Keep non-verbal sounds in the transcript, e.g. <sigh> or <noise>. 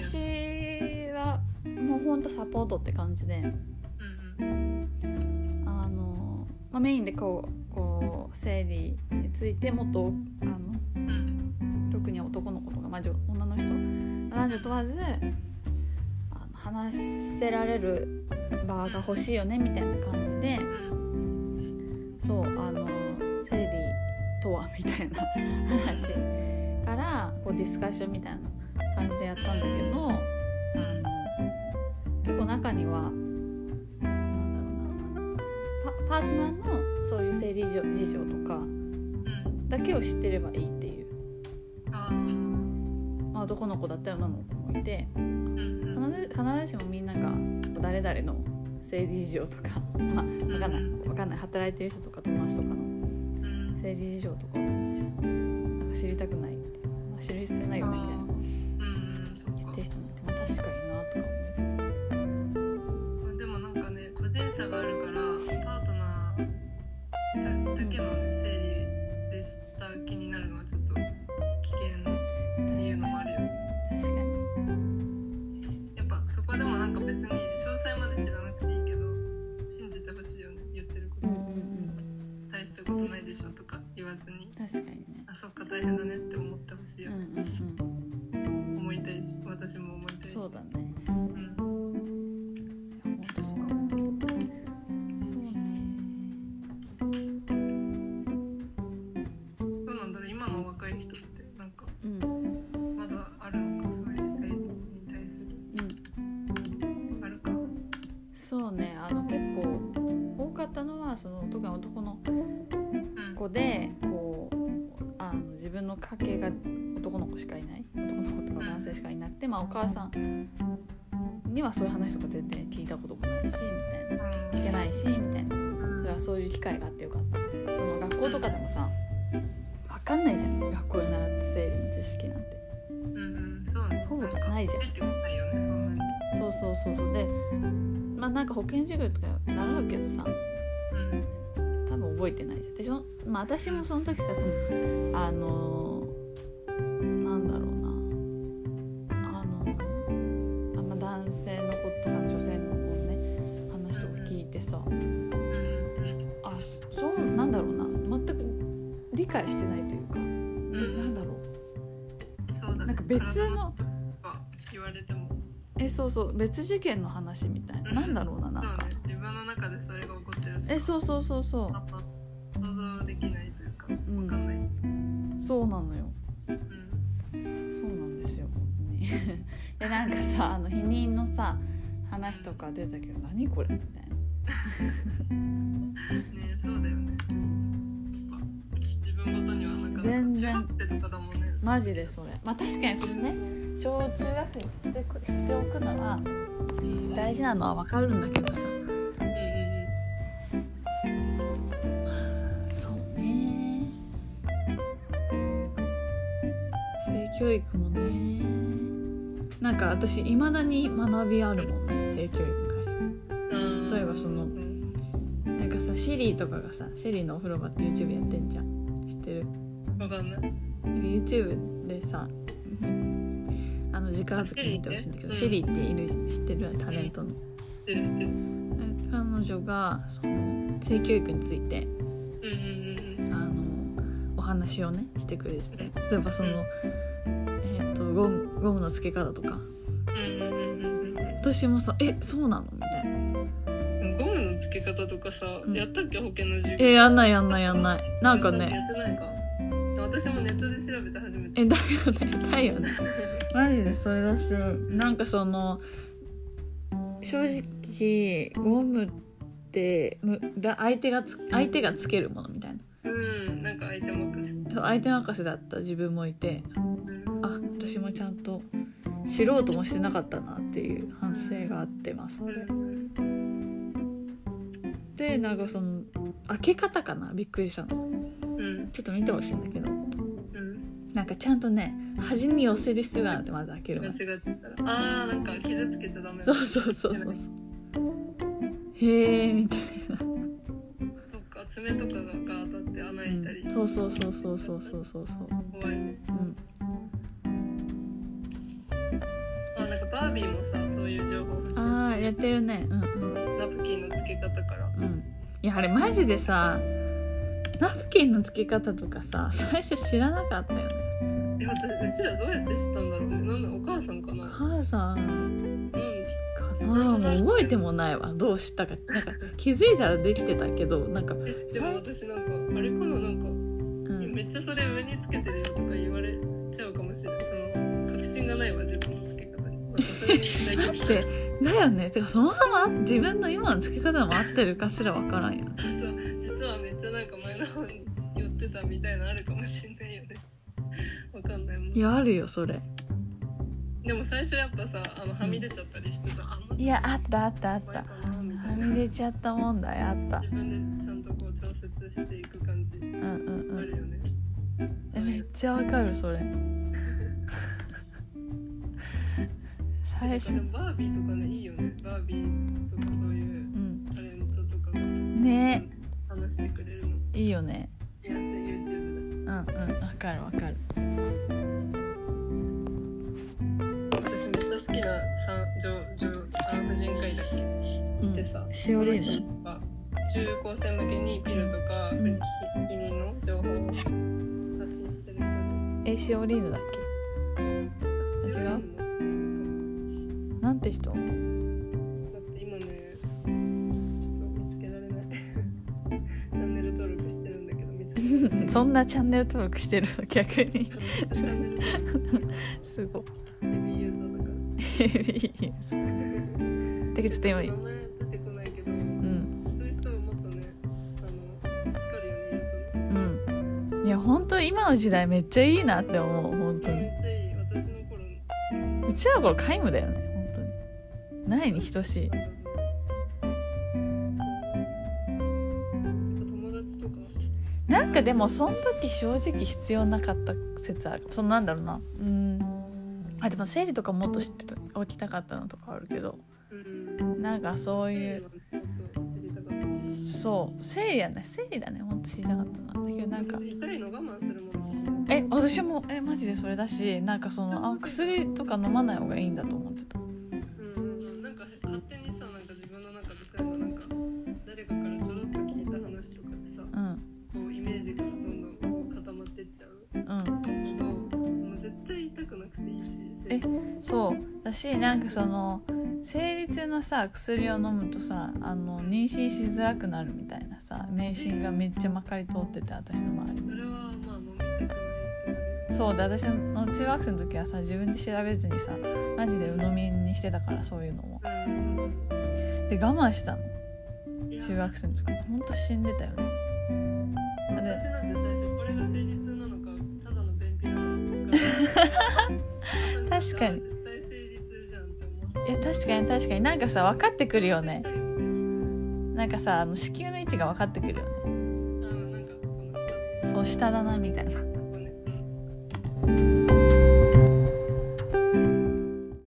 私はもうほんとサポートって感じであの、まあ、メインでこうこう生理についてもっとあの特に男の子とか、まあ、女の人男女問わずあの話せられる場が欲しいよねみたいな感じでそうあの生理とはみたいな話からこうディスカッションみたいな感じでやったんだけどあの結構中にはなんだろうなパパートナーのそういう生理事情事情とかうん。だけを知ってればいいっていう、まあ、男の子だったら女の子もいて必ずしもみんなが誰々の生理事情とか、<laughs> まあ、分かんない分かんない。働いてる人とか友達とかのうん。生理事情とかをなんか知りたくないまあ、知る必要ないよねみたいな確かに。なとか思いつつまあでもなんかね個人差があるからパートナーだだけのね生理でした気になるのはちょっと危険っていうのもあるよ確かにやっぱそこでもなんか別に詳細まで知らなくていいけど信じてほしいよね言ってるこうんとうん。大したことないでしょとか言わずにうん確かに。ねあそっか大変だねって思ってほしいようんね、うん思いたいし私も思いたいし。そうだね、んその特に男の子でこうあの自分の家系が男の子しかいない。男の子とか男性しかいなくて、まあ、お母さんにはそういう話とか全然聞いたこともないしみたいな。聞けないしみたいな。だからそういう機会があってよかった。その学校とかでもさ分かんないじゃん。学校で習った生理の知識なんて。そうね。ほぼないじゃん。そうそうそうそう。でまあなんか保健授業とか習うけどさうん。多分覚えてないじゃん。でしょまあ私もその時さそのあのな解してないというか、んなん。だろそうだねなんか別の言われても。うえそうそう。別次元の話みたいな。なんだろうななんか。ね。自分の中でそれが起こってるえそうそうそうそあんま想像できないというか。う、うん、わかんない、そうなのよ。うん。そうなんですよ。本当にでなんかさあの避妊のさ話とか出たけど何これ？みたいな、<laughs> ねそうだよね。自分ごとにはなんか全然中学生とかだもんね。マジでそれ。まあ確かにそれね。小中学生に知ってく知っておくのはうん。大事なのは分かるんだけどさ。うん。そうね。性教育もね。なんか私いまだに学びあるもんね性教育に関例えばそのうん。なんかさシリーとかがさシェリーのお風呂場って YouTube やってんじゃん知ってる？わかんない。YouTube でさあの時間ある時に見てほしいんだけどあシシリっている知ってる？タレントの。知ってる知ってる。うん彼女がその性教育についてあのお話をねしてくれてて。例えばその、えー、とゴムゴムの付け方とか。私もさ「えそうなの?」みたいな。うんゴムの付け方とかさ、うん。やったっけ？保険の「授業。えやんないやんないやんない」なんかやねってないか。私もネットで調べて初めてえだよね。だよね。<laughs> マジでそれだしなんかその正直ゴムってむだ相手がつ相手がつけるものみたいな。うんなんか相手任せ。そう相手任せだった自分もいて。あ私もちゃんと知ろうともしてなかったなっていう反省があってますでなんかその開け方かな？びっくりしたの。うん。ちょっと見てほしいんだけど。うん。なんかちゃんとね端に寄せる必要があるってまず開ける間前違ってたら。あーなんか傷つけちゃダメそうそうそうそうそう。へえみたいそっか爪とかが当たって穴開いたり、なそうそうそうそうそうそうそうそう。怖いね。うんバービーもさそういう情報発信ああしてる。やってるね。うんうん。ナプキンの付け方から。うん。いやあれマジでさナプキンの付け方とかさ最初知らなかったよねえ私うちらどうやって知ったんだろうね。なんだお母さんかな？普通母さん。うん。かな？もう覚えてもないわ。どうしたか。なんか気づいたらできてたけどなんか、えでも私なんかあれかな？なんかうん、めっちゃそれ上につけてるよとか言われちゃうかもしれない。その確信がないわ自分のつけ方でだよね。てかそもそもあ自分の今の付け方も合ってるかすらわからんよね。そう。実はめっちゃなんか前の方に寄ってたみたいなのあるかもしれないよね。わかんないもん。いやあるよそれ。でも最初やっぱさあのはみ出ちゃったりしてさ、うちょっいやあったあったあっとた。はいみ出ちゃった問題あった。自分でちゃんとこう調節していく感じうんうんうん。あるよね、めっちゃわかるそれ <laughs> 最初でもバービーとかねいいよね。バービーとかそういううんタレントとかがさね。話してくれるの。いいよね。見やすい YouTube だし。うんうんわかるわかる。私めっちゃ好きな産女女産婦人科医だっけ？うん。でさ、しおりんその人が中高生向けにピルとか、うん。避妊の情報を発信してるえシオリーヌだっけ違うって人？もだって今ねちょっと見つけられない。<laughs> チャンネル登録してるんだけど見つけられない。<laughs> そんなチャンネル登録してるの？逆に。す。ご。いヘビーユーザーだから。てかちょっと今出てこないけどうん。そういう人ももっとねあの助かるよねいるとう。んいや本当今の時代めっちゃいいなって思う本当に。めっちゃいい。私の頃うちらの頃皆無だよねないに等し。いなんかでもその時正直必要なかった説ある。そのなんだろうな。うん。あでも生理とかもっと知ってた起きたかったのとかあるけど。うん。なんかそういう。そう。生理やね。生理だね。ほんと知りたかったなだけどなんか。私痛いの我慢するもの。え私もえマジでそれだしなんかそのあ薬とか飲まない方がいいんだと思ってたえそう。だしなんかその生理痛のさ薬を飲むとさあの妊娠しづらくなるみたいなさ迷信がめっちゃまかり通ってて私の周りに。それはまあ飲みたくなそうで私の中学生の時はさ自分で調べずにさマジで鵜呑みにしてたからそういうのも。うんで我慢したの。中学生の時。ほんと死んでたよね。私なんて最初これが生理痛なのかただの便秘なのか <laughs> 確かに。いや確かに確かに。なんかさ分かってくるよね。なんかさあの子宮の位置が分かってくるよね。そう下だなみたいな